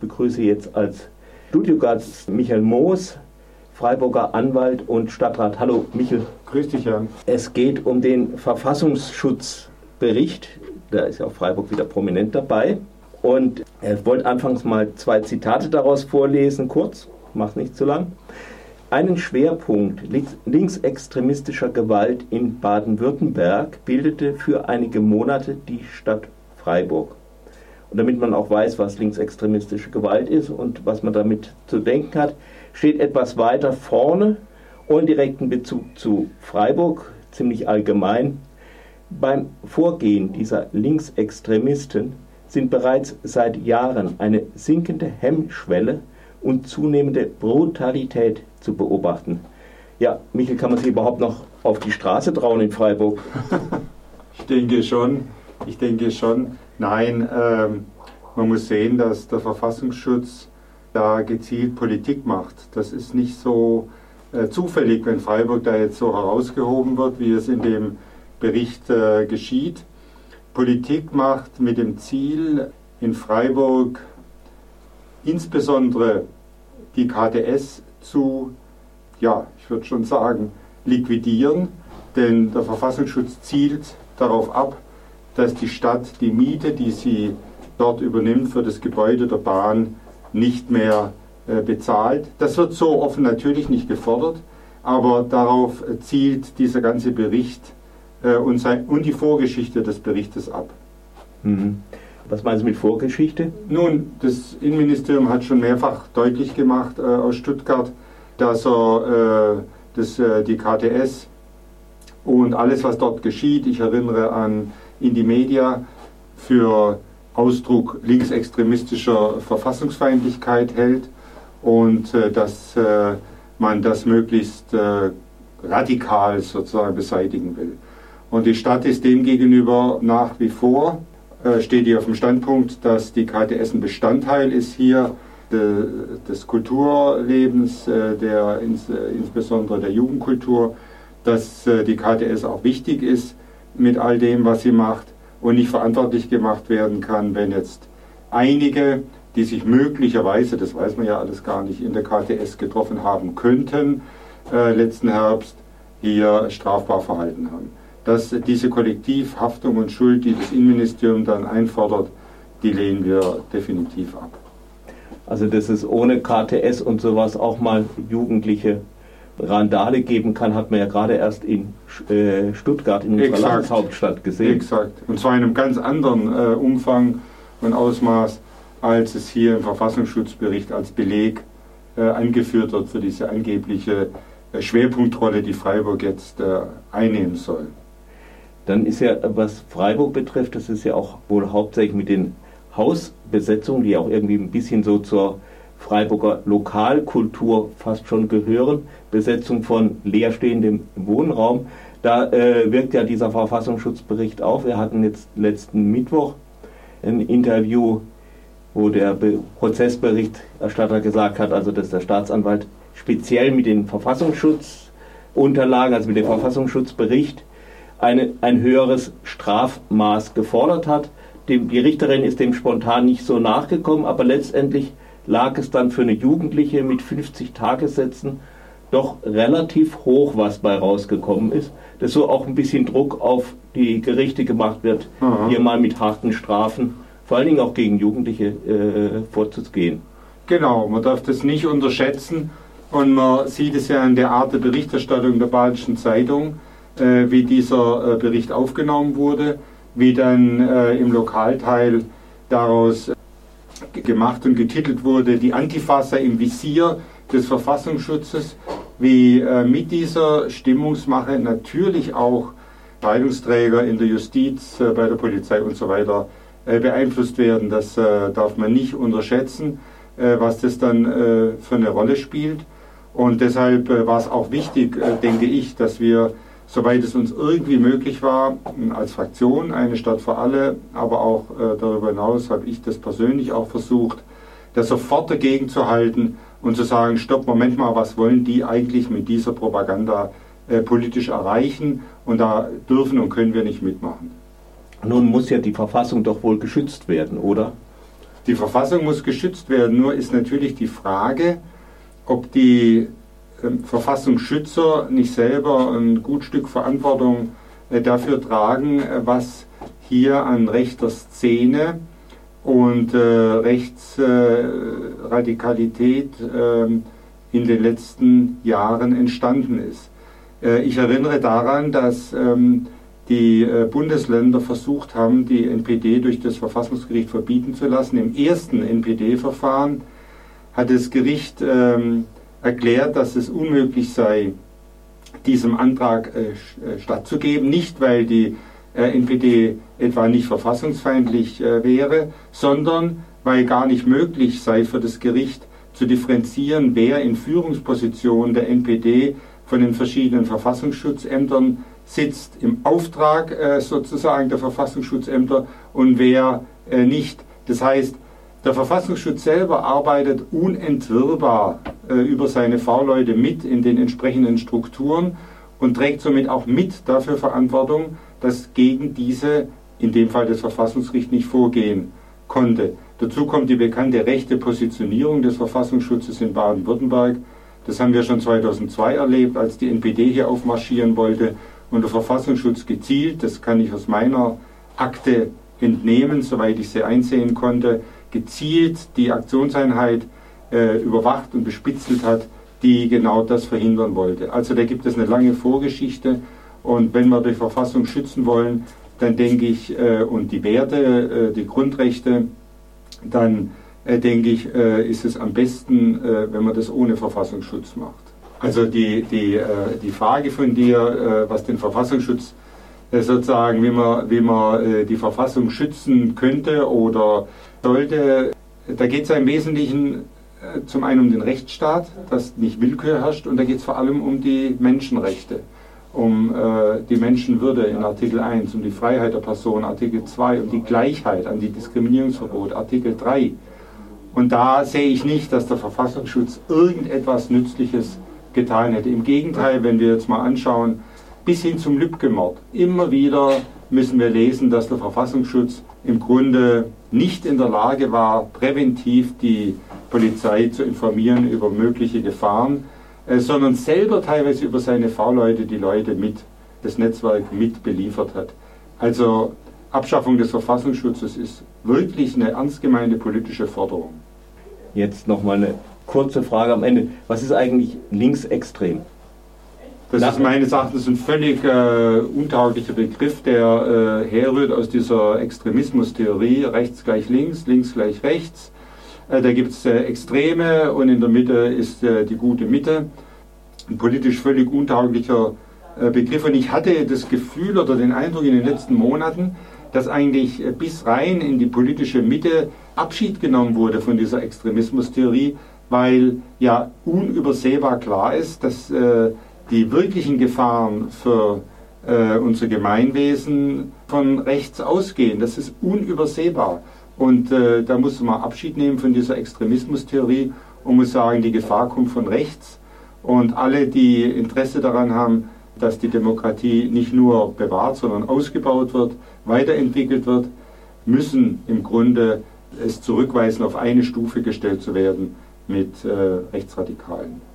begrüße jetzt als Studiogast Michael Moos, Freiburger Anwalt und Stadtrat. Hallo Michael. Grüß dich, Jan. Es geht um den Verfassungsschutzbericht. Da ist ja auch Freiburg wieder prominent dabei. Und er wollte anfangs mal zwei Zitate daraus vorlesen, kurz, mach's nicht zu lang. Einen Schwerpunkt linksextremistischer Gewalt in Baden-Württemberg bildete für einige Monate die Stadt Freiburg. Und damit man auch weiß, was linksextremistische Gewalt ist und was man damit zu denken hat, steht etwas weiter vorne, ohne direkten Bezug zu Freiburg, ziemlich allgemein. Beim Vorgehen dieser Linksextremisten sind bereits seit Jahren eine sinkende Hemmschwelle und zunehmende Brutalität zu beobachten. Ja, Michael, kann man sich überhaupt noch auf die Straße trauen in Freiburg? ich denke schon. Ich denke schon. Nein, ähm, man muss sehen, dass der Verfassungsschutz da gezielt Politik macht. Das ist nicht so äh, zufällig, wenn Freiburg da jetzt so herausgehoben wird, wie es in dem Bericht äh, geschieht. Politik macht mit dem Ziel, in Freiburg insbesondere die KTS zu, ja, ich würde schon sagen, liquidieren, denn der Verfassungsschutz zielt darauf ab, dass die Stadt die Miete, die sie dort übernimmt für das Gebäude der Bahn, nicht mehr äh, bezahlt. Das wird so offen natürlich nicht gefordert, aber darauf zielt dieser ganze Bericht äh, und, sein, und die Vorgeschichte des Berichtes ab. Mhm. Was meinen Sie mit Vorgeschichte? Nun, das Innenministerium hat schon mehrfach deutlich gemacht äh, aus Stuttgart, dass er äh, das, äh, die KTS und alles, was dort geschieht, ich erinnere an Indie Media, für Ausdruck linksextremistischer Verfassungsfeindlichkeit hält und äh, dass äh, man das möglichst äh, radikal sozusagen beseitigen will. Und die Stadt ist demgegenüber nach wie vor, äh, steht hier auf dem Standpunkt, dass die KTS ein Bestandteil ist hier de, des Kulturlebens, äh, der, ins, äh, insbesondere der Jugendkultur, dass die KTS auch wichtig ist mit all dem, was sie macht und nicht verantwortlich gemacht werden kann, wenn jetzt einige, die sich möglicherweise, das weiß man ja alles gar nicht, in der KTS getroffen haben könnten, äh, letzten Herbst hier strafbar verhalten haben dass diese Kollektivhaftung und Schuld, die das Innenministerium dann einfordert, die lehnen wir definitiv ab. Also dass es ohne KTS und sowas auch mal jugendliche Randale geben kann, hat man ja gerade erst in äh, Stuttgart in unserer Exakt. Landeshauptstadt gesehen. Exakt. Und zwar in einem ganz anderen äh, Umfang und Ausmaß, als es hier im Verfassungsschutzbericht als Beleg äh, angeführt wird für diese angebliche äh, Schwerpunktrolle, die Freiburg jetzt äh, einnehmen soll. Dann ist ja, was Freiburg betrifft, das ist ja auch wohl hauptsächlich mit den Hausbesetzungen, die auch irgendwie ein bisschen so zur Freiburger Lokalkultur fast schon gehören, Besetzung von leerstehendem Wohnraum. Da äh, wirkt ja dieser Verfassungsschutzbericht auf. Wir hatten jetzt letzten Mittwoch ein Interview, wo der Be Prozessberichterstatter gesagt hat, also dass der Staatsanwalt speziell mit den Verfassungsschutzunterlagen, also mit dem Verfassungsschutzbericht, eine, ein höheres Strafmaß gefordert hat. Dem, die Richterin ist dem spontan nicht so nachgekommen, aber letztendlich lag es dann für eine Jugendliche mit 50 Tagessätzen doch relativ hoch, was bei rausgekommen ist. Dass so auch ein bisschen Druck auf die Gerichte gemacht wird, Aha. hier mal mit harten Strafen, vor allen Dingen auch gegen Jugendliche, äh, vorzugehen. Genau, man darf das nicht unterschätzen und man sieht es ja in der Art der Berichterstattung der Badischen Zeitung äh, wie dieser äh, Bericht aufgenommen wurde, wie dann äh, im Lokalteil daraus gemacht und getitelt wurde, die Antifa sei im Visier des Verfassungsschutzes, wie mit dieser Stimmungsmache natürlich auch Teilungsträger in der Justiz, bei der Polizei und so weiter beeinflusst werden. Das darf man nicht unterschätzen, was das dann für eine Rolle spielt. Und deshalb war es auch wichtig, denke ich, dass wir soweit es uns irgendwie möglich war, als Fraktion eine Stadt für alle, aber auch äh, darüber hinaus habe ich das persönlich auch versucht, da sofort dagegen zu halten und zu sagen, stopp, Moment mal, was wollen die eigentlich mit dieser Propaganda äh, politisch erreichen und da dürfen und können wir nicht mitmachen. Nun muss ja die Verfassung doch wohl geschützt werden, oder? Die Verfassung muss geschützt werden, nur ist natürlich die Frage, ob die Verfassungsschützer nicht selber ein gut Stück Verantwortung äh, dafür tragen, äh, was hier an rechter Szene und äh, Rechtsradikalität ähm, in den letzten Jahren entstanden ist. Äh, ich erinnere daran, dass ähm, die äh, Bundesländer versucht haben, die NPD durch das Verfassungsgericht verbieten zu lassen. Im ersten NPD-Verfahren hat das Gericht ähm, erklärt, dass es unmöglich sei, diesem Antrag äh, äh stattzugeben, nicht weil die äh, NPD etwa nicht verfassungsfeindlich äh, wäre, sondern weil gar nicht möglich sei für das Gericht zu differenzieren, wer in Führungspositionen der NPD von den verschiedenen Verfassungsschutzämtern sitzt im Auftrag äh, sozusagen der Verfassungsschutzämter und wer äh, nicht. Das heißt, der Verfassungsschutz selber arbeitet unentwirrbar äh, über seine V-Leute mit in den entsprechenden Strukturen und trägt somit auch mit dafür Verantwortung, dass gegen diese, in dem Fall das Verfassungsgericht, nicht vorgehen konnte. Dazu kommt die bekannte rechte Positionierung des Verfassungsschutzes in Baden-Württemberg. Das haben wir schon 2002 erlebt, als die NPD hier aufmarschieren wollte und der Verfassungsschutz gezielt, das kann ich aus meiner Akte entnehmen, soweit ich sie einsehen konnte, gezielt die Aktionseinheit äh, überwacht und bespitzelt hat, die genau das verhindern wollte. Also da gibt es eine lange Vorgeschichte und wenn wir die Verfassung schützen wollen, dann denke ich, äh, und die Werte, äh, die Grundrechte, dann äh, denke ich, äh, ist es am besten, äh, wenn man das ohne Verfassungsschutz macht. Also die, die, äh, die Frage von dir, was den Verfassungsschutz sozusagen, wie man, wie man die Verfassung schützen könnte oder sollte, da geht es ja im Wesentlichen zum einen um den Rechtsstaat, dass nicht Willkür herrscht, und da geht es vor allem um die Menschenrechte um äh, die Menschenwürde in Artikel 1, um die Freiheit der Person, Artikel 2, um die Gleichheit, an die Diskriminierungsverbot, Artikel 3. Und da sehe ich nicht, dass der Verfassungsschutz irgendetwas Nützliches getan hätte. Im Gegenteil, wenn wir jetzt mal anschauen, bis hin zum Lübcke-Mord, immer wieder müssen wir lesen, dass der Verfassungsschutz im Grunde nicht in der Lage war, präventiv die Polizei zu informieren über mögliche Gefahren, äh, sondern selber teilweise über seine V-Leute die Leute mit, das Netzwerk mit beliefert hat. Also Abschaffung des Verfassungsschutzes ist wirklich eine ernst gemeinte politische Forderung. Jetzt nochmal eine kurze Frage am Ende. Was ist eigentlich linksextrem? Das ist meines Erachtens ein völlig äh, untauglicher Begriff, der äh, herrührt aus dieser Extremismustheorie, rechts gleich links, links gleich rechts. Äh, da gibt es äh, Extreme und in der Mitte ist äh, die gute Mitte. Ein politisch völlig untauglicher Begriff. Und ich hatte das Gefühl oder den Eindruck in den letzten Monaten, dass eigentlich bis rein in die politische Mitte Abschied genommen wurde von dieser Extremismustheorie, weil ja unübersehbar klar ist, dass äh, die wirklichen Gefahren für äh, unser Gemeinwesen von rechts ausgehen. Das ist unübersehbar. Und äh, da muss man Abschied nehmen von dieser Extremismustheorie und muss sagen, die Gefahr kommt von rechts. Und alle, die Interesse daran haben, dass die Demokratie nicht nur bewahrt, sondern ausgebaut wird, weiterentwickelt wird, müssen im Grunde es zurückweisen, auf eine Stufe gestellt zu werden mit äh, Rechtsradikalen.